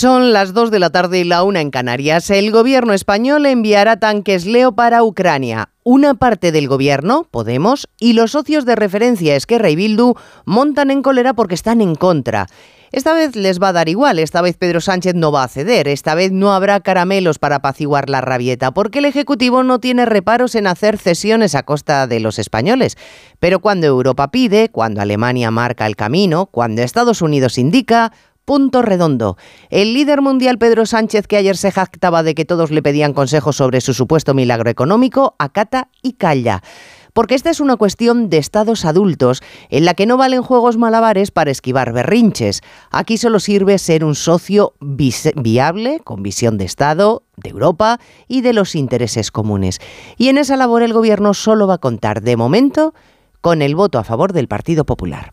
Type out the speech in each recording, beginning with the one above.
Son las 2 de la tarde y la una en Canarias. El gobierno español enviará tanques Leo para Ucrania. Una parte del gobierno, Podemos, y los socios de referencia Esquerra y Bildu montan en cólera porque están en contra. Esta vez les va a dar igual, esta vez Pedro Sánchez no va a ceder, esta vez no habrá caramelos para apaciguar la rabieta, porque el Ejecutivo no tiene reparos en hacer cesiones a costa de los españoles. Pero cuando Europa pide, cuando Alemania marca el camino, cuando Estados Unidos indica, punto redondo. El líder mundial Pedro Sánchez, que ayer se jactaba de que todos le pedían consejos sobre su supuesto milagro económico, acata y calla porque esta es una cuestión de estados adultos en la que no valen juegos malabares para esquivar berrinches. Aquí solo sirve ser un socio viable, con visión de Estado, de Europa y de los intereses comunes. Y en esa labor el Gobierno solo va a contar, de momento, con el voto a favor del Partido Popular.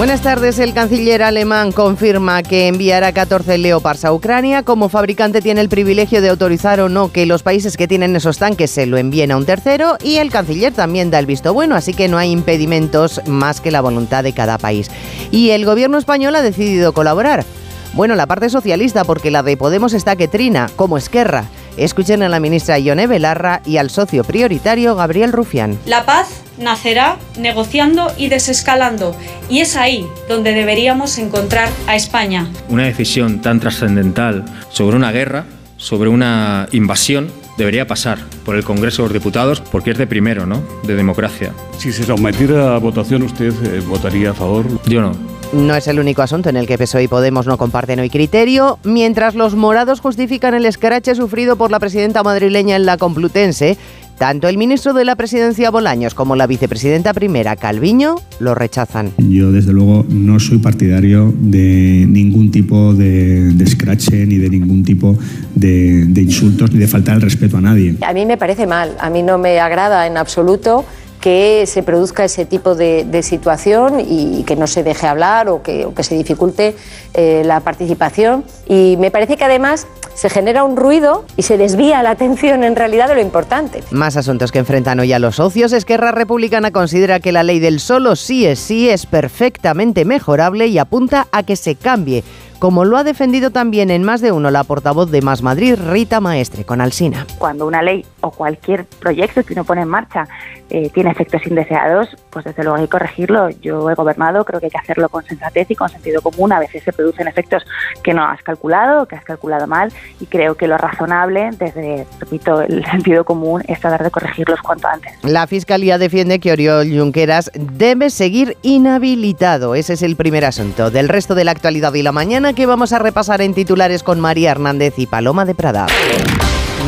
Buenas tardes. El canciller alemán confirma que enviará 14 Leopards a Ucrania. Como fabricante tiene el privilegio de autorizar o no que los países que tienen esos tanques se lo envíen a un tercero y el canciller también da el visto bueno, así que no hay impedimentos más que la voluntad de cada país. Y el gobierno español ha decidido colaborar. Bueno, la parte socialista, porque la de Podemos está que trina, como Esquerra. Escuchen a la ministra Ione Belarra y al socio prioritario Gabriel Rufián. La paz nacerá negociando y desescalando, y es ahí donde deberíamos encontrar a España. Una decisión tan trascendental sobre una guerra, sobre una invasión, debería pasar por el Congreso de los Diputados porque es de primero, ¿no? De democracia. Si se sometiera a votación, ¿usted eh, votaría a favor? Yo no. No es el único asunto en el que PSOE y Podemos no comparten hoy criterio. Mientras los morados justifican el escrache sufrido por la presidenta madrileña en la Complutense, tanto el ministro de la Presidencia Bolaños como la vicepresidenta primera Calviño lo rechazan. Yo desde luego no soy partidario de ningún tipo de, de ni de ningún tipo de, de insultos ni de faltar el respeto a nadie. A mí me parece mal, a mí no me agrada en absoluto que se produzca ese tipo de, situación y que no se deje hablar o que, se dificulte eh, la participación. Y me parece que además se genera un ruido y se desvía la atención en realidad de lo importante. Más asuntos que enfrentan hoy a los socios. Esquerra Republicana considera que la ley del solo sí es sí es perfectamente mejorable y apunta a que se cambie como lo ha defendido también en más de uno la portavoz de Más Madrid, Rita Maestre, con Alsina. Cuando una ley o cualquier proyecto que uno pone en marcha eh, tiene efectos indeseados, pues desde luego hay que corregirlo. Yo he gobernado, creo que hay que hacerlo con sensatez y con sentido común. A veces se producen efectos que no has calculado, que has calculado mal, y creo que lo razonable, desde, repito, el sentido común, es tratar de corregirlos cuanto antes. La Fiscalía defiende que Oriol Junqueras debe seguir inhabilitado. Ese es el primer asunto. Del resto de la actualidad y la mañana, que vamos a repasar en titulares con María Hernández y Paloma de Prada.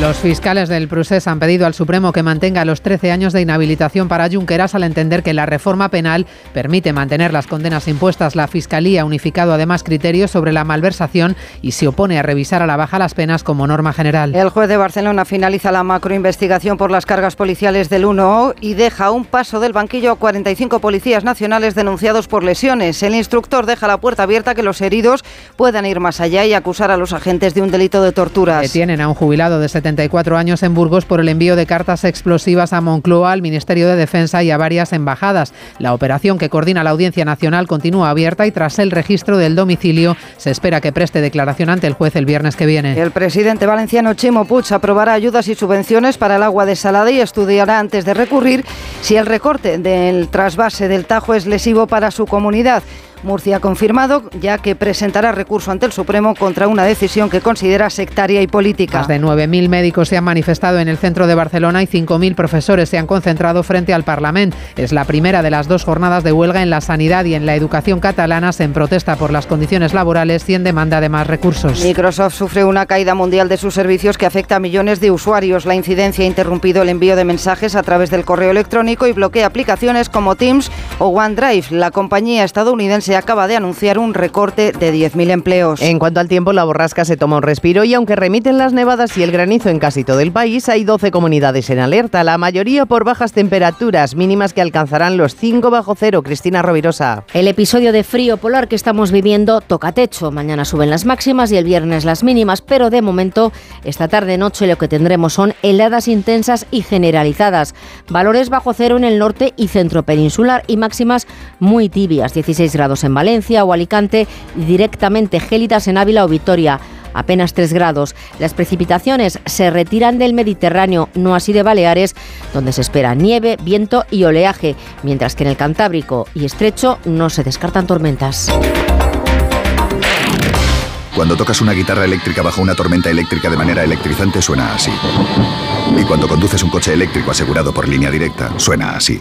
Los fiscales del Prusés han pedido al Supremo que mantenga los 13 años de inhabilitación para Junqueras al entender que la reforma penal permite mantener las condenas impuestas. La Fiscalía ha unificado además criterios sobre la malversación y se opone a revisar a la baja las penas como norma general. El juez de Barcelona finaliza la macroinvestigación por las cargas policiales del 1O y deja un paso del banquillo a 45 policías nacionales denunciados por lesiones. El instructor deja la puerta abierta que los heridos puedan ir más allá y acusar a los agentes de un delito de torturas. Detienen a un jubilado de 74 años en Burgos por el envío de cartas explosivas a Moncloa, al Ministerio de Defensa y a varias embajadas. La operación que coordina la Audiencia Nacional continúa abierta y tras el registro del domicilio se espera que preste declaración ante el juez el viernes que viene. El presidente valenciano Chimo Puig aprobará ayudas y subvenciones para el agua desalada y estudiará antes de recurrir si el recorte del trasvase del Tajo es lesivo para su comunidad. Murcia ha confirmado ya que presentará recurso ante el Supremo contra una decisión que considera sectaria y política. Más de 9.000 médicos se han manifestado en el centro de Barcelona y 5.000 profesores se han concentrado frente al Parlamento. Es la primera de las dos jornadas de huelga en la sanidad y en la educación catalanas en protesta por las condiciones laborales y en demanda de más recursos. Microsoft sufre una caída mundial de sus servicios que afecta a millones de usuarios. La incidencia ha interrumpido el envío de mensajes a través del correo electrónico y bloquea aplicaciones como Teams o OneDrive. La compañía estadounidense se acaba de anunciar un recorte de 10.000 empleos. En cuanto al tiempo, la borrasca se toma un respiro y aunque remiten las nevadas y el granizo en casi todo el país, hay 12 comunidades en alerta, la mayoría por bajas temperaturas mínimas que alcanzarán los 5 bajo cero. Cristina Rovirosa. El episodio de frío polar que estamos viviendo toca techo. Mañana suben las máximas y el viernes las mínimas, pero de momento, esta tarde-noche lo que tendremos son heladas intensas y generalizadas. Valores bajo cero en el norte y centro peninsular y máximas muy tibias, 16 grados en Valencia o Alicante y directamente gélidas en Ávila o Vitoria apenas 3 grados. Las precipitaciones se retiran del Mediterráneo, no así de Baleares, donde se espera nieve, viento y oleaje, mientras que en el Cantábrico y Estrecho no se descartan tormentas. Cuando tocas una guitarra eléctrica bajo una tormenta eléctrica de manera electrizante suena así. Y cuando conduces un coche eléctrico asegurado por línea directa, suena así.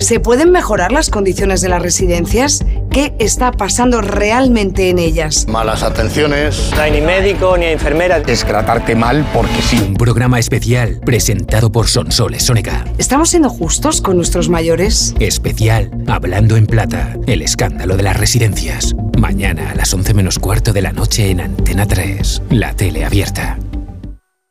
¿Se pueden mejorar las condiciones de las residencias? ¿Qué está pasando realmente en ellas? Malas atenciones. No hay ni médico ni enfermera. Es tratarte mal porque sí. Un programa especial presentado por Sonsoles Sónica. ¿Estamos siendo justos con nuestros mayores? Especial Hablando en Plata. El escándalo de las residencias. Mañana a las 11 menos cuarto de la noche en Antena 3. La tele abierta.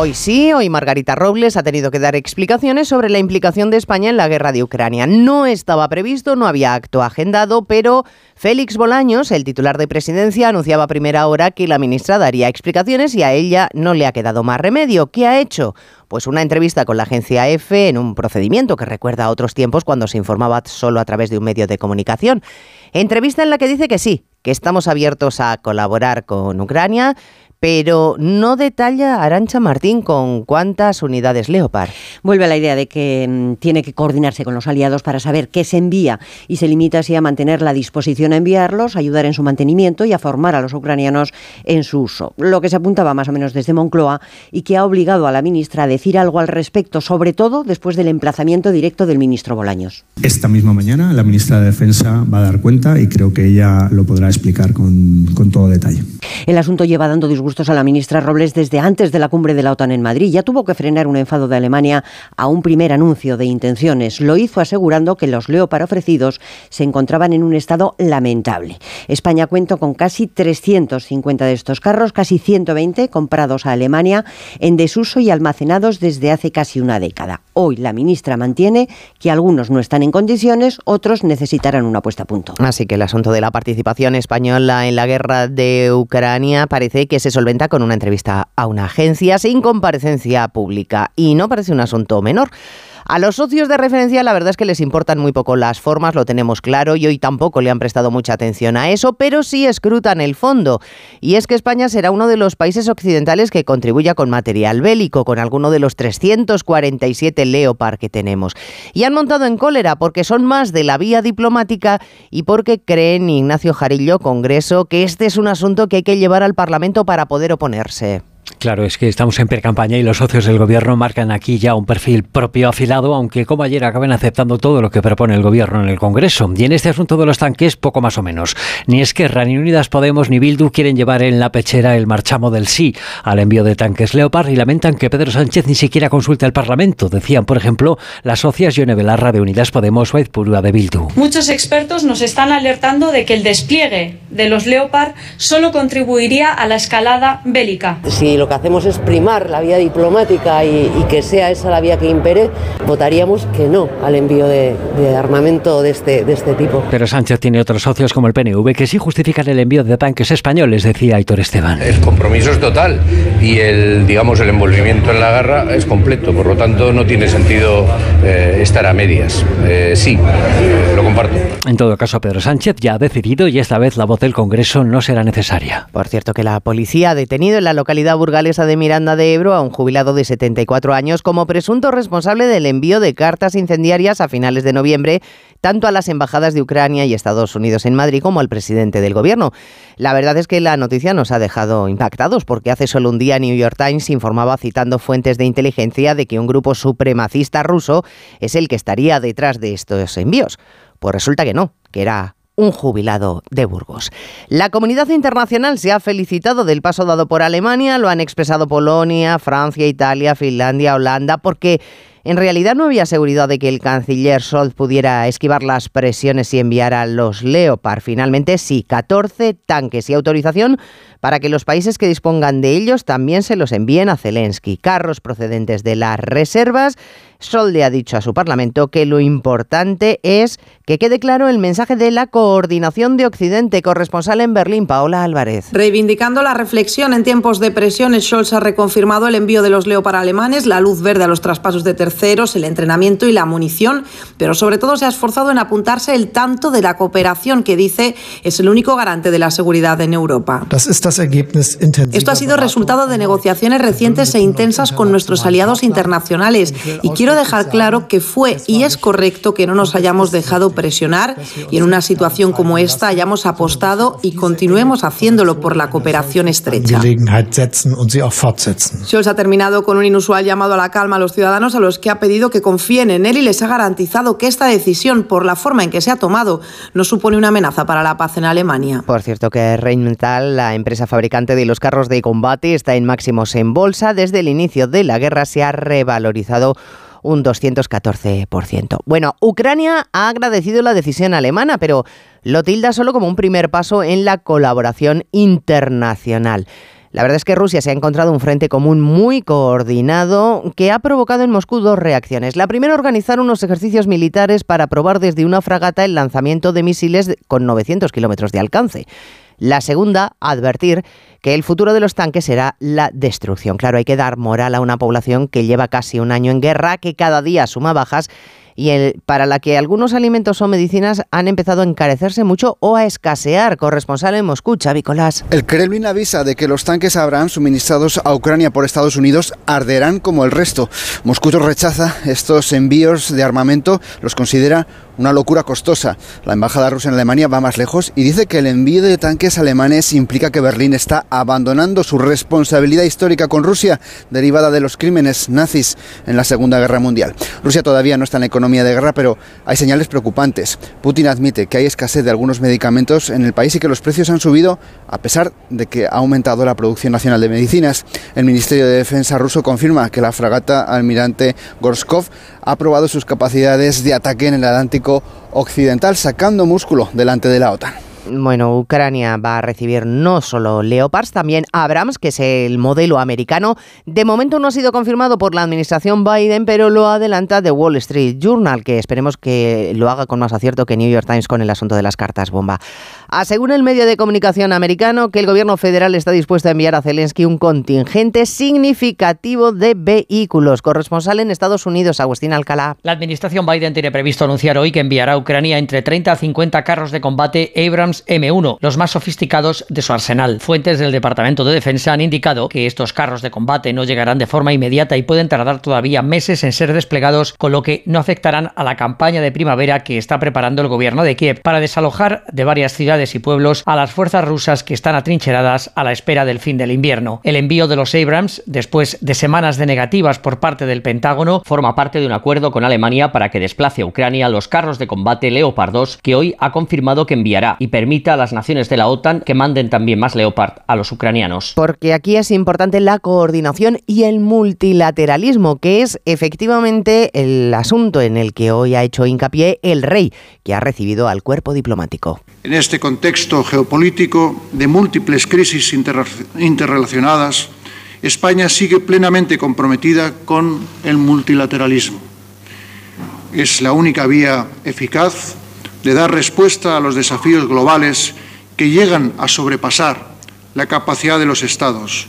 Hoy sí, hoy Margarita Robles ha tenido que dar explicaciones sobre la implicación de España en la guerra de Ucrania. No estaba previsto, no había acto agendado, pero Félix Bolaños, el titular de presidencia, anunciaba a primera hora que la ministra daría explicaciones y a ella no le ha quedado más remedio. ¿Qué ha hecho? Pues una entrevista con la agencia EFE en un procedimiento que recuerda a otros tiempos cuando se informaba solo a través de un medio de comunicación. Entrevista en la que dice que sí, que estamos abiertos a colaborar con Ucrania, pero no detalla Arancha Martín con cuántas unidades Leopard. Vuelve a la idea de que mm, tiene que coordinarse con los aliados para saber qué se envía y se limita así a mantener la disposición a enviarlos, ayudar en su mantenimiento y a formar a los ucranianos en su uso. Lo que se apuntaba más o menos desde Moncloa y que ha obligado a la ministra a decir algo al respecto, sobre todo después del emplazamiento directo del ministro Bolaños. Esta misma mañana la ministra de Defensa va a dar cuenta y creo que ella lo podrá explicar con, con todo detalle. El asunto lleva dando disgustos a la ministra Robles desde antes de la cumbre de la OTAN en Madrid. Ya tuvo que frenar un enfado de Alemania a un primer anuncio de intenciones. Lo hizo asegurando que los Leopard ofrecidos se encontraban en un estado lamentable. España cuenta con casi 350 de estos carros, casi 120 comprados a Alemania en desuso y almacenados desde hace casi una década. Hoy la ministra mantiene que algunos no están en condiciones, otros necesitarán una puesta a punto. Así que el asunto de la participación española en la guerra de Ucrania parece que se solventa con una entrevista a una agencia sin comparecencia pública. Y no parece un asunto menor. A los socios de referencia la verdad es que les importan muy poco las formas, lo tenemos claro, y hoy tampoco le han prestado mucha atención a eso, pero sí escrutan el fondo. Y es que España será uno de los países occidentales que contribuya con material bélico, con alguno de los 347 Leopard que tenemos. Y han montado en cólera porque son más de la vía diplomática y porque creen Ignacio Jarillo, Congreso, que este es un asunto que hay que llevar al Parlamento para poder oponerse. Claro, es que estamos en pre-campaña y los socios del gobierno marcan aquí ya un perfil propio afilado, aunque como ayer acaben aceptando todo lo que propone el gobierno en el Congreso. Y en este asunto de los tanques, poco más o menos. Ni Esquerra, ni Unidas Podemos, ni Bildu quieren llevar en la pechera el marchamo del sí al envío de tanques Leopard y lamentan que Pedro Sánchez ni siquiera consulte al Parlamento. Decían, por ejemplo, las socias Yone Belarra de Unidas Podemos o Purua de Bildu. Muchos expertos nos están alertando de que el despliegue de los Leopard solo contribuiría a la escalada bélica. Si lo que hacemos es primar la vía diplomática y, y que sea esa la vía que impere, votaríamos que no al envío de, de armamento de este, de este tipo. Pero Sánchez tiene otros socios como el PNV que sí justifican el envío de tanques españoles, decía Aitor Esteban. El compromiso es total y el, digamos, el envolvimiento en la guerra es completo, por lo tanto no tiene sentido eh, estar a medias. Eh, sí, lo comparto. En todo caso, Pedro Sánchez ya ha decidido y esta vez la voz del Congreso no será necesaria. Por cierto, que la policía ha detenido en la localidad burgalesa de Miranda de Ebro a un jubilado de 74 años como presunto responsable del envío de cartas incendiarias a finales de noviembre, tanto a las embajadas de Ucrania y Estados Unidos en Madrid como al presidente del gobierno. La verdad es que la noticia nos ha dejado impactados porque hace solo un día New York Times informaba citando fuentes de inteligencia de que un grupo supremacista ruso es el que estaría detrás de estos envíos. Pues resulta que no, que era un jubilado de Burgos. La comunidad internacional se ha felicitado del paso dado por Alemania, lo han expresado Polonia, Francia, Italia, Finlandia, Holanda, porque en realidad no había seguridad de que el canciller Scholz pudiera esquivar las presiones y enviar a los Leopard. Finalmente sí, 14 tanques y autorización para que los países que dispongan de ellos también se los envíen a Zelensky. Carros procedentes de las reservas. Scholz le ha dicho a su Parlamento que lo importante es que quede claro el mensaje de la coordinación de Occidente. Corresponsal en Berlín, Paola Álvarez. Reivindicando la reflexión en tiempos de presiones, Scholz ha reconfirmado el envío de los Leopard alemanes, la luz verde a los traspasos de terceros, el entrenamiento y la munición, pero sobre todo se ha esforzado en apuntarse el tanto de la cooperación que dice es el único garante de la seguridad en Europa. Esto ha sido resultado de negociaciones recientes e intensas con nuestros aliados internacionales y quiero dejar claro que fue y es correcto que no nos hayamos dejado presionar y en una situación como esta hayamos apostado y continuemos haciéndolo por la cooperación estrecha. Scholz ha terminado con un inusual llamado a la calma a los ciudadanos a los que ha pedido que confíen en él y les ha garantizado que esta decisión, por la forma en que se ha tomado, no supone una amenaza para la paz en Alemania. Por cierto que Rheinmetall, la empresa fabricante de los carros de combate, está en máximos en bolsa. Desde el inicio de la guerra se ha revalorizado un 214%. Bueno, Ucrania ha agradecido la decisión alemana, pero lo tilda solo como un primer paso en la colaboración internacional. La verdad es que Rusia se ha encontrado un frente común muy coordinado que ha provocado en Moscú dos reacciones. La primera, organizar unos ejercicios militares para probar desde una fragata el lanzamiento de misiles con 900 kilómetros de alcance. La segunda, advertir que el futuro de los tanques será la destrucción. Claro, hay que dar moral a una población que lleva casi un año en guerra, que cada día suma bajas y el, para la que algunos alimentos o medicinas han empezado a encarecerse mucho o a escasear. Corresponsal en Moscú, Xavi Colás. El Kremlin avisa de que los tanques Abraham suministrados a Ucrania por Estados Unidos arderán como el resto. Moscú rechaza estos envíos de armamento, los considera una locura costosa. La embajada rusa en Alemania va más lejos y dice que el envío de tanques alemanes implica que Berlín está abandonando su responsabilidad histórica con Rusia, derivada de los crímenes nazis en la Segunda Guerra Mundial. Rusia todavía no está en economía de guerra, pero hay señales preocupantes. Putin admite que hay escasez de algunos medicamentos en el país y que los precios han subido a pesar de que ha aumentado la producción nacional de medicinas. El Ministerio de Defensa ruso confirma que la fragata almirante Gorskov ha probado sus capacidades de ataque en el Atlántico occidental, sacando músculo delante de la OTAN. Bueno, Ucrania va a recibir no solo Leopards, también Abrams, que es el modelo americano. De momento no ha sido confirmado por la administración Biden, pero lo adelanta The Wall Street Journal, que esperemos que lo haga con más acierto que New York Times con el asunto de las cartas bomba. Asegura el medio de comunicación americano que el gobierno federal está dispuesto a enviar a Zelensky un contingente significativo de vehículos. Corresponsal en Estados Unidos, Agustín Alcalá. La administración Biden tiene previsto anunciar hoy que enviará a Ucrania entre 30 a 50 carros de combate Abrams M1, los más sofisticados de su arsenal. Fuentes del Departamento de Defensa han indicado que estos carros de combate no llegarán de forma inmediata y pueden tardar todavía meses en ser desplegados, con lo que no afectarán a la campaña de primavera que está preparando el gobierno de Kiev para desalojar de varias ciudades y pueblos a las fuerzas rusas que están atrincheradas a la espera del fin del invierno. El envío de los Abrams, después de semanas de negativas por parte del Pentágono, forma parte de un acuerdo con Alemania para que desplace a Ucrania los carros de combate Leopard 2 que hoy ha confirmado que enviará y permita a las naciones de la OTAN que manden también más Leopard a los ucranianos. Porque aquí es importante la coordinación y el multilateralismo, que es efectivamente el asunto en el que hoy ha hecho hincapié el rey, que ha recibido al cuerpo diplomático. En este contexto geopolítico de múltiples crisis interrelacionadas, España sigue plenamente comprometida con el multilateralismo. Es la única vía eficaz de dar respuesta a los desafíos globales que llegan a sobrepasar la capacidad de los Estados.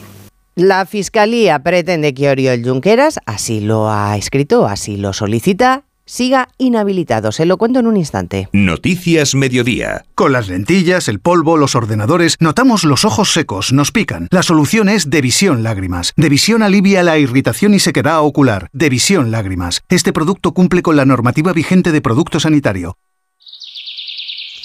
La Fiscalía pretende que Oriol Junqueras, así lo ha escrito, así lo solicita, siga inhabilitado. Se lo cuento en un instante. Noticias Mediodía. Con las lentillas, el polvo, los ordenadores, notamos los ojos secos, nos pican. La solución es Devisión Lágrimas. Devisión alivia la irritación y sequedad ocular. Devisión Lágrimas. Este producto cumple con la normativa vigente de producto sanitario.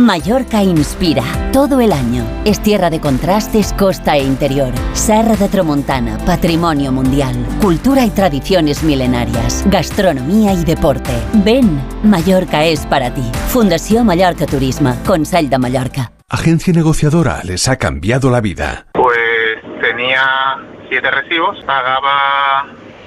Mallorca inspira todo el año. Es tierra de contrastes, costa e interior. Serra de Tramontana, patrimonio mundial. Cultura y tradiciones milenarias. Gastronomía y deporte. Ven, Mallorca es para ti. Fundación Mallorca Turismo, Consell de Mallorca. Agencia negociadora les ha cambiado la vida. Pues tenía siete recibos, pagaba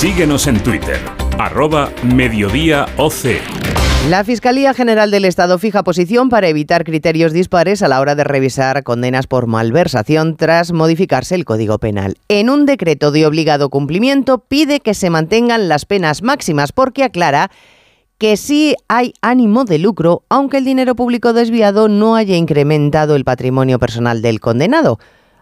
Síguenos en Twitter, arroba mediodíaoc. La Fiscalía General del Estado fija posición para evitar criterios dispares a la hora de revisar condenas por malversación tras modificarse el Código Penal. En un decreto de obligado cumplimiento pide que se mantengan las penas máximas porque aclara que sí hay ánimo de lucro, aunque el dinero público desviado no haya incrementado el patrimonio personal del condenado.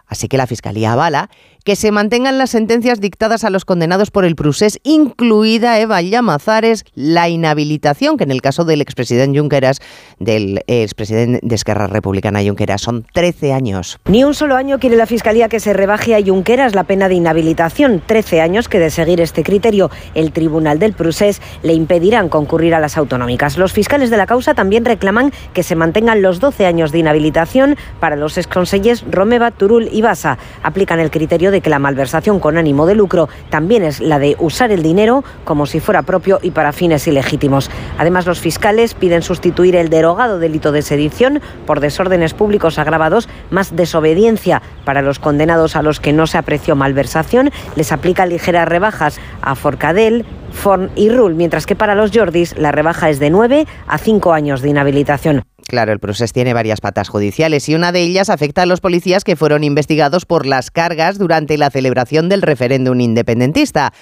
Así que la Fiscalía avala que se mantengan las sentencias dictadas a los condenados por el Prusés, incluida Eva Llamazares, la inhabilitación, que en el caso del expresidente Junqueras, del expresidente de Esquerra Republicana Junqueras, son 13 años. Ni un solo año quiere la Fiscalía que se rebaje a Junqueras la pena de inhabilitación. 13 años que, de seguir este criterio, el Tribunal del Prusés le impedirán concurrir a las autonómicas. Los fiscales de la causa también reclaman que se mantengan los 12 años de inhabilitación para los exconsellers Romeva, Turul y Basa. Aplican el criterio de que la malversación con ánimo de lucro también es la de usar el dinero como si fuera propio y para fines ilegítimos. Además, los fiscales piden sustituir el derogado delito de sedición por desórdenes públicos agravados más desobediencia para los condenados a los que no se apreció malversación. Les aplica ligeras rebajas a Forcadell, Forn y Rule, mientras que para los Jordis la rebaja es de 9 a 5 años de inhabilitación. Claro, el proceso tiene varias patas judiciales y una de ellas afecta a los policías que fueron investigados por las cargas durante la celebración del referéndum independentista.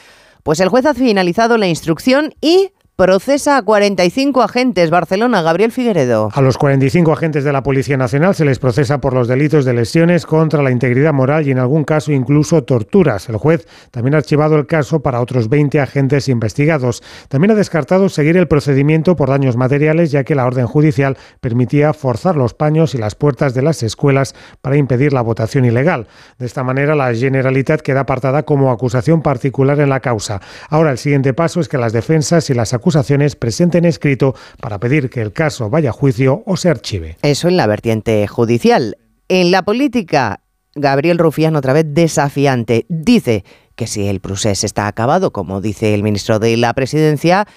Pues el juez ha finalizado la instrucción y procesa a 45 agentes. Barcelona, Gabriel Figueredo. A los 45 agentes de la Policía Nacional se les procesa por los delitos de lesiones contra la integridad moral y en algún caso incluso torturas. El juez también ha archivado el caso para otros 20 agentes investigados. También ha descartado seguir el procedimiento por daños materiales ya que la orden judicial permitía forzar los paños y las puertas de las escuelas para impedir la votación ilegal. De esta manera la Generalitat queda apartada como acusación particular en la causa. Ahora el siguiente paso es que las defensas y las acusaciones acusaciones presenten escrito para pedir que el caso vaya a juicio o se archive. Eso en la vertiente judicial. En la política, Gabriel Rufián otra vez desafiante. Dice que si el procés está acabado, como dice el ministro de la Presidencia,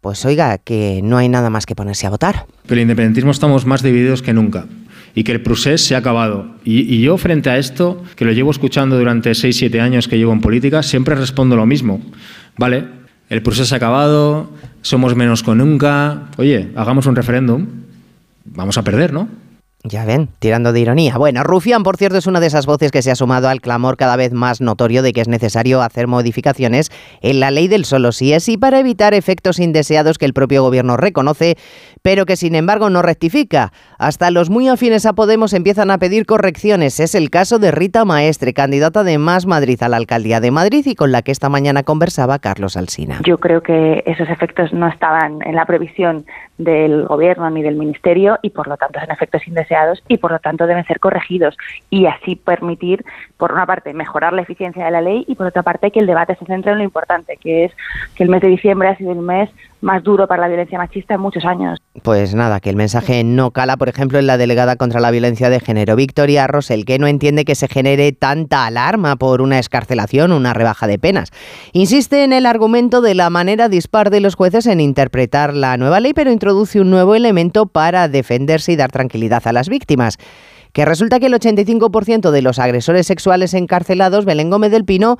pues oiga, que no hay nada más que ponerse a votar. Pero el independentismo estamos más divididos que nunca y que el procés se ha acabado. Y, y, yo frente a esto, que lo llevo escuchando durante 6-7 años que llevo en política, siempre respondo lo mismo. Vale, el proceso ha acabado, somos menos que nunca. Oye, hagamos un referéndum. Vamos a perder, ¿no? Ya ven, tirando de ironía. Bueno, Rufián, por cierto, es una de esas voces que se ha sumado al clamor cada vez más notorio de que es necesario hacer modificaciones en la ley del solo sí es y para evitar efectos indeseados que el propio gobierno reconoce, pero que sin embargo no rectifica. Hasta los muy afines a Podemos empiezan a pedir correcciones. Es el caso de Rita Maestre, candidata de Más Madrid a la alcaldía de Madrid y con la que esta mañana conversaba Carlos Alsina. Yo creo que esos efectos no estaban en la previsión del gobierno ni del ministerio y por lo tanto son efectos indeseados y por lo tanto deben ser corregidos y así permitir por una parte mejorar la eficiencia de la ley y por otra parte que el debate se centre en lo importante que es que el mes de diciembre ha sido el mes más duro para la violencia machista en muchos años. Pues nada, que el mensaje no cala, por ejemplo, en la delegada contra la violencia de género, Victoria Rosell, que no entiende que se genere tanta alarma por una escarcelación, una rebaja de penas. Insiste en el argumento de la manera dispar de los jueces en interpretar la nueva ley, pero introduce un nuevo elemento para defenderse y dar tranquilidad a las víctimas que resulta que el 85% de los agresores sexuales encarcelados, Belén Gómez del Pino,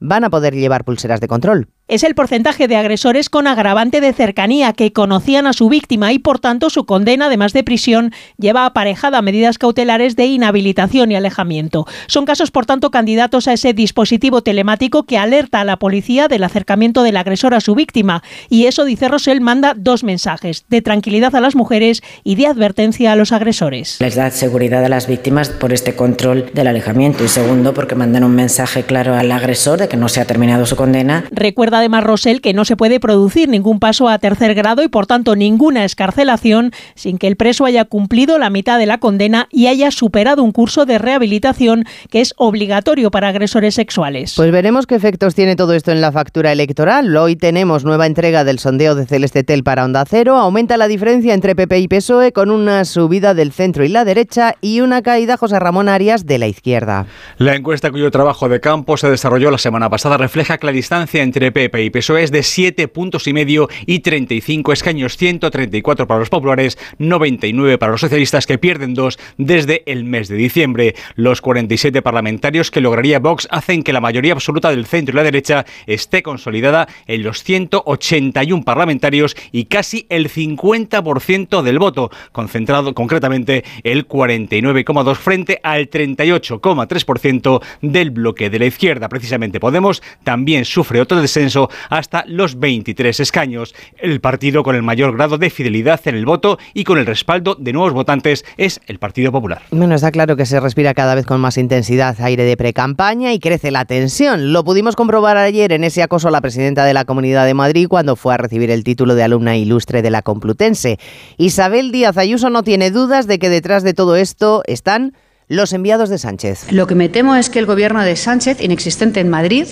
van a poder llevar pulseras de control es el porcentaje de agresores con agravante de cercanía que conocían a su víctima y por tanto su condena, además de prisión, lleva aparejada medidas cautelares de inhabilitación y alejamiento. Son casos, por tanto, candidatos a ese dispositivo telemático que alerta a la policía del acercamiento del agresor a su víctima. Y eso, dice Rosell, manda dos mensajes, de tranquilidad a las mujeres y de advertencia a los agresores. Les da seguridad a las víctimas por este control del alejamiento y segundo, porque mandan un mensaje claro al agresor de que no se ha terminado su condena. Recuerda además Rosell que no se puede producir ningún paso a tercer grado y por tanto ninguna escarcelación sin que el preso haya cumplido la mitad de la condena y haya superado un curso de rehabilitación que es obligatorio para agresores sexuales. Pues veremos qué efectos tiene todo esto en la factura electoral. Hoy tenemos nueva entrega del sondeo de Celeste Tel para Onda Cero. Aumenta la diferencia entre PP y PSOE con una subida del centro y la derecha y una caída José Ramón Arias de la izquierda. La encuesta cuyo trabajo de campo se desarrolló la semana pasada refleja que la distancia entre PP PP y PSOE es de 7 puntos y medio y 35 escaños, 134 para los populares, 99 para los socialistas que pierden dos desde el mes de diciembre. Los 47 parlamentarios que lograría Vox hacen que la mayoría absoluta del centro y la derecha esté consolidada en los 181 parlamentarios y casi el 50% del voto, concentrado concretamente el 49,2 frente al 38,3% del bloque de la izquierda. Precisamente Podemos también sufre otro descenso hasta los 23 escaños. El partido con el mayor grado de fidelidad en el voto y con el respaldo de nuevos votantes es el Partido Popular. Bueno, está claro que se respira cada vez con más intensidad aire de precampaña y crece la tensión. Lo pudimos comprobar ayer en ese acoso a la presidenta de la Comunidad de Madrid cuando fue a recibir el título de alumna ilustre de la Complutense. Isabel Díaz Ayuso no tiene dudas de que detrás de todo esto están los enviados de Sánchez. Lo que me temo es que el gobierno de Sánchez, inexistente en Madrid,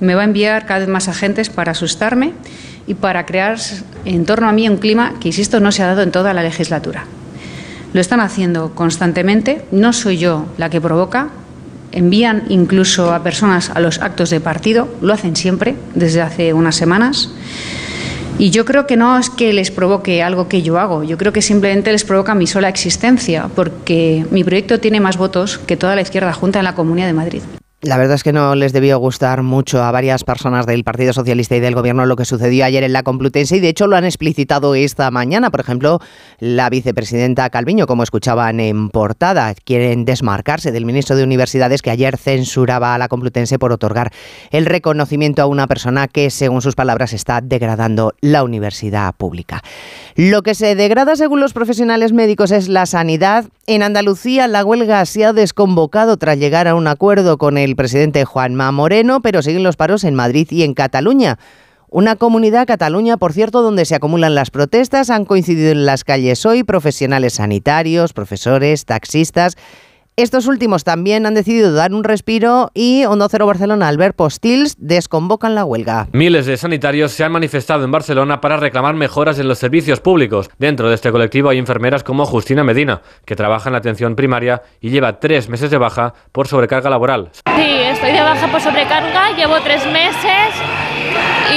me va a enviar cada vez más agentes para asustarme y para crear en torno a mí un clima que, insisto, no se ha dado en toda la legislatura. Lo están haciendo constantemente, no soy yo la que provoca, envían incluso a personas a los actos de partido, lo hacen siempre, desde hace unas semanas. Y yo creo que no es que les provoque algo que yo hago, yo creo que simplemente les provoca mi sola existencia, porque mi proyecto tiene más votos que toda la izquierda junta en la Comunidad de Madrid. La verdad es que no les debió gustar mucho a varias personas del Partido Socialista y del Gobierno lo que sucedió ayer en la Complutense y de hecho lo han explicitado esta mañana. Por ejemplo, la vicepresidenta Calviño, como escuchaban en portada, quieren desmarcarse del ministro de Universidades que ayer censuraba a la Complutense por otorgar el reconocimiento a una persona que, según sus palabras, está degradando la universidad pública. Lo que se degrada, según los profesionales médicos, es la sanidad. En Andalucía, la huelga se ha desconvocado tras llegar a un acuerdo con el presidente Juanma Moreno, pero siguen los paros en Madrid y en Cataluña. Una comunidad, Cataluña, por cierto, donde se acumulan las protestas, han coincidido en las calles hoy profesionales sanitarios, profesores, taxistas estos últimos también han decidido dar un respiro y Onda Cero Barcelona, Albert Postils, desconvocan la huelga. Miles de sanitarios se han manifestado en Barcelona para reclamar mejoras en los servicios públicos. Dentro de este colectivo hay enfermeras como Justina Medina, que trabaja en la atención primaria y lleva tres meses de baja por sobrecarga laboral. Sí, estoy de baja por sobrecarga, llevo tres meses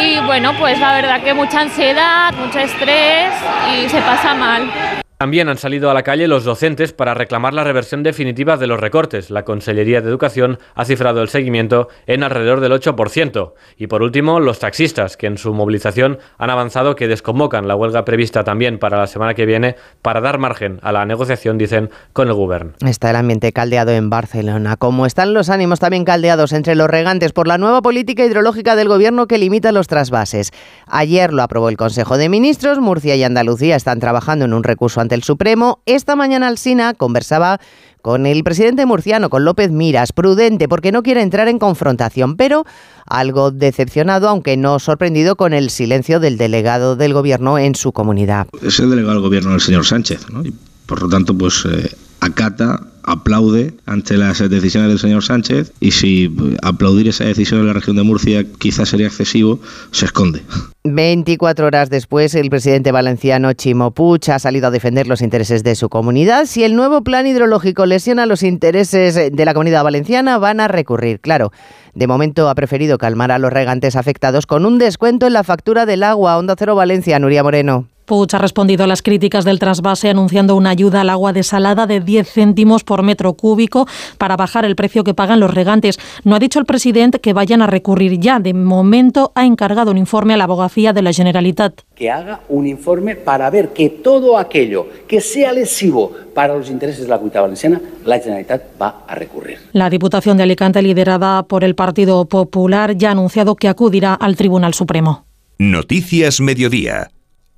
y bueno, pues la verdad que mucha ansiedad, mucho estrés y se pasa mal. También han salido a la calle los docentes para reclamar la reversión definitiva de los recortes. La Consellería de Educación ha cifrado el seguimiento en alrededor del 8%. Y por último, los taxistas, que en su movilización han avanzado que desconvocan la huelga prevista también para la semana que viene para dar margen a la negociación, dicen, con el gobierno. Está el ambiente caldeado en Barcelona. Como están los ánimos también caldeados entre los regantes por la nueva política hidrológica del gobierno que limita los trasvases. Ayer lo aprobó el Consejo de Ministros. Murcia y Andalucía están trabajando en un recurso el Supremo. Esta mañana Alsina conversaba con el presidente murciano, con López Miras, prudente porque no quiere entrar en confrontación, pero algo decepcionado, aunque no sorprendido con el silencio del delegado del gobierno en su comunidad. Es el delegado del gobierno el señor Sánchez, ¿no? y por lo tanto, pues eh, acata aplaude ante las decisiones del señor Sánchez y si aplaudir esa decisión en la región de Murcia quizás sería excesivo, se esconde. 24 horas después, el presidente valenciano Chimo Puig ha salido a defender los intereses de su comunidad. Si el nuevo plan hidrológico lesiona los intereses de la comunidad valenciana, van a recurrir. Claro, de momento ha preferido calmar a los regantes afectados con un descuento en la factura del agua. Onda Cero Valencia, Nuria Moreno. Puig ha respondido a las críticas del trasvase anunciando una ayuda al agua desalada de 10 céntimos por metro cúbico para bajar el precio que pagan los regantes. No ha dicho el presidente que vayan a recurrir ya. De momento ha encargado un informe a la abogacía de la Generalitat. Que haga un informe para ver que todo aquello que sea lesivo para los intereses de la comunidad valenciana, la Generalitat va a recurrir. La Diputación de Alicante, liderada por el Partido Popular, ya ha anunciado que acudirá al Tribunal Supremo. Noticias Mediodía.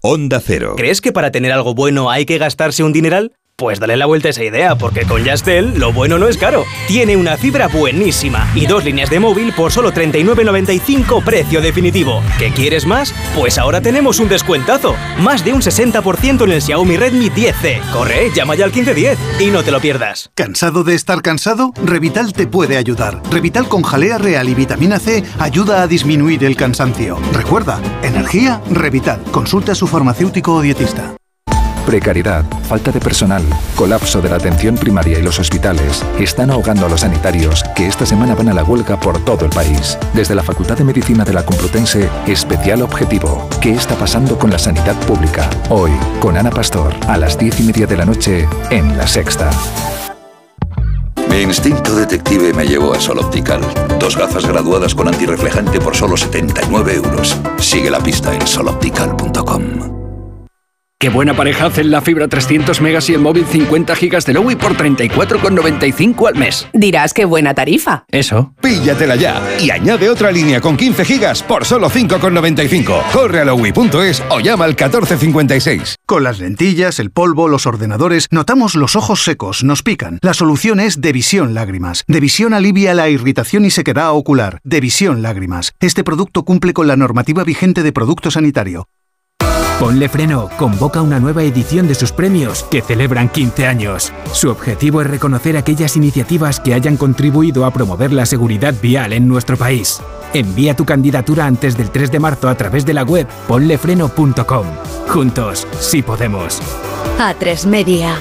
Onda Cero. ¿Crees que para tener algo bueno hay que gastarse un dineral? Pues dale la vuelta a esa idea, porque con Yastel lo bueno no es caro. Tiene una fibra buenísima y dos líneas de móvil por solo 39.95 precio definitivo. ¿Qué quieres más? Pues ahora tenemos un descuentazo. Más de un 60% en el Xiaomi Redmi 10C. Corre, llama ya al 1510 y no te lo pierdas. ¿Cansado de estar cansado? Revital te puede ayudar. Revital con jalea real y vitamina C ayuda a disminuir el cansancio. Recuerda, energía, Revital. Consulta a su farmacéutico o dietista. Precariedad, falta de personal, colapso de la atención primaria y los hospitales están ahogando a los sanitarios que esta semana van a la huelga por todo el país. Desde la Facultad de Medicina de la Complutense, especial objetivo. ¿Qué está pasando con la sanidad pública? Hoy, con Ana Pastor, a las diez y media de la noche, en La Sexta. Mi instinto detective me llevó a Sol Optical. Dos gafas graduadas con antirreflejante por solo 79 euros. Sigue la pista en soloptical.com. Qué buena pareja hacen la fibra 300 megas y el móvil 50 gigas de Lowy por 34,95 al mes. Dirás qué buena tarifa. Eso. Píllatela ya y añade otra línea con 15 gigas por solo 5,95. Corre a lowy.es o llama al 1456. Con las lentillas, el polvo, los ordenadores, notamos los ojos secos, nos pican. La solución es Devisión Lágrimas. Devisión alivia la irritación y sequedad ocular. Devisión Lágrimas. Este producto cumple con la normativa vigente de producto sanitario. Ponle Freno convoca una nueva edición de sus premios que celebran 15 años. Su objetivo es reconocer aquellas iniciativas que hayan contribuido a promover la seguridad vial en nuestro país. Envía tu candidatura antes del 3 de marzo a través de la web ponlefreno.com. Juntos, sí podemos. A3 Media.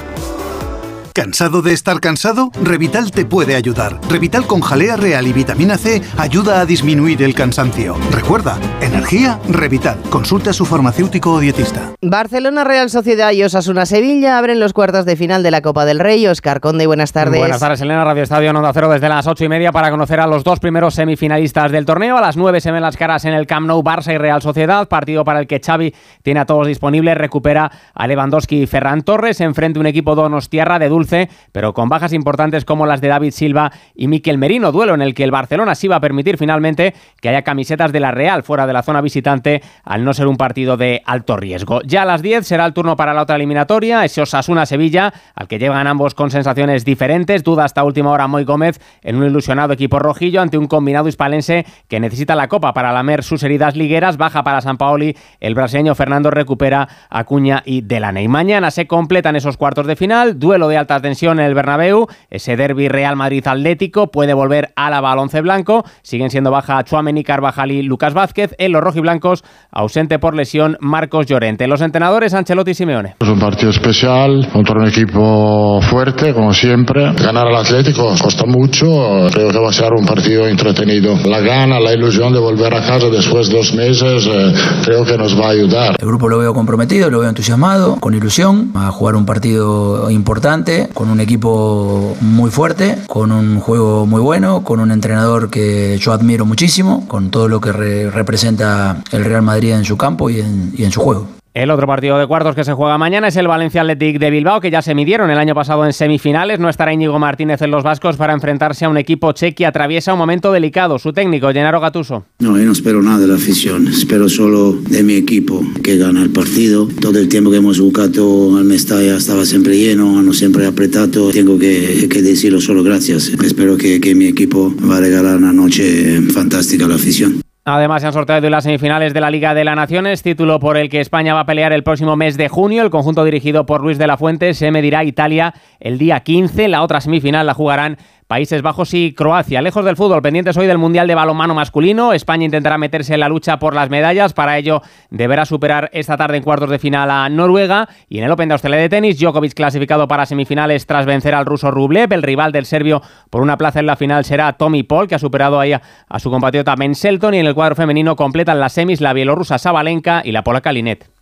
¿Cansado de estar cansado? Revital te puede ayudar. Revital con jalea real y vitamina C ayuda a disminuir el cansancio. Recuerda, energía, Revital. Consulta a su farmacéutico o dietista. Barcelona Real Sociedad y Osasuna Sevilla abren los cuartos de final de la Copa del Rey. Oscar Conde, buenas tardes. Buenas tardes, Elena. Radio Estadio Onda Cero desde las ocho y media para conocer a los dos primeros semifinalistas del torneo. A las nueve se ven las caras en el Camp Nou, Barça y Real Sociedad. Partido para el que Xavi tiene a todos disponibles. Recupera a Lewandowski y Ferran Torres. Enfrente un equipo donostiarra de dulce pero con bajas importantes como las de David Silva y Miquel Merino, duelo en el que el Barcelona sí va a permitir finalmente que haya camisetas de la Real fuera de la zona visitante, al no ser un partido de alto riesgo. Ya a las 10 será el turno para la otra eliminatoria, ese Osasuna-Sevilla, al que llegan ambos con sensaciones diferentes. Duda hasta última hora Moy Gómez en un ilusionado equipo rojillo ante un combinado hispalense que necesita la copa para lamer sus heridas ligueras. Baja para San Paoli, el brasileño Fernando recupera a Cuña y Delaney. Mañana se completan esos cuartos de final, duelo de alta tensión en el Bernabéu, ese derby Real Madrid Atlético puede volver a la balonce blanco, siguen siendo baja Chuameni, Carvajal y Lucas Vázquez, en los rojiblancos, ausente por lesión Marcos Llorente. Los entrenadores Ancelotti y Simeone. Es un partido especial contra un equipo fuerte, como siempre. Ganar al Atlético costa mucho. Creo que va a ser un partido entretenido. La gana, la ilusión de volver a casa después de dos meses, eh, creo que nos va a ayudar. El grupo lo veo comprometido, lo veo entusiasmado, con ilusión, a jugar un partido importante, con un equipo muy fuerte, con un juego muy bueno, con un entrenador que yo admiro muchísimo, con todo lo que re representa el Real Madrid en su campo y en, y en su juego. El otro partido de cuartos que se juega mañana es el Valencia Athletic de Bilbao, que ya se midieron el año pasado en semifinales. No estará Íñigo Martínez en los vascos para enfrentarse a un equipo che que atraviesa un momento delicado. Su técnico, Gennaro Gatuso. No, yo no espero nada de la afición. Espero solo de mi equipo que gana el partido. Todo el tiempo que hemos jugado al Mestalla estaba siempre lleno, no siempre apretado. Tengo que, que decirlo solo gracias. Espero que, que mi equipo va a regalar una noche fantástica a la afición. Además, se han sorteado las semifinales de la Liga de las Naciones, título por el que España va a pelear el próximo mes de junio. El conjunto dirigido por Luis de la Fuente se medirá a Italia el día 15. La otra semifinal la jugarán Países Bajos y Croacia. Lejos del fútbol, pendientes hoy del Mundial de Balonmano masculino. España intentará meterse en la lucha por las medallas. Para ello, deberá superar esta tarde en cuartos de final a Noruega. Y en el Open de Australia de tenis, Djokovic clasificado para semifinales tras vencer al ruso Rublev. El rival del serbio por una plaza en la final será Tommy Paul, que ha superado ahí a, su compatriota Ben Shelton. Y en el cuadro femenino completan las semis la bielorrusa Sabalenka y la polaca Linet.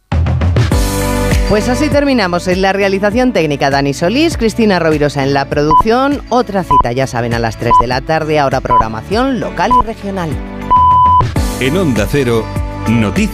Pues así terminamos. En la realización técnica Dani Solís, Cristina Rovirosa en la producción. Otra cita, ya saben, a las 3 de la tarde. Ahora programación local y regional. En Onda Cero, noticias.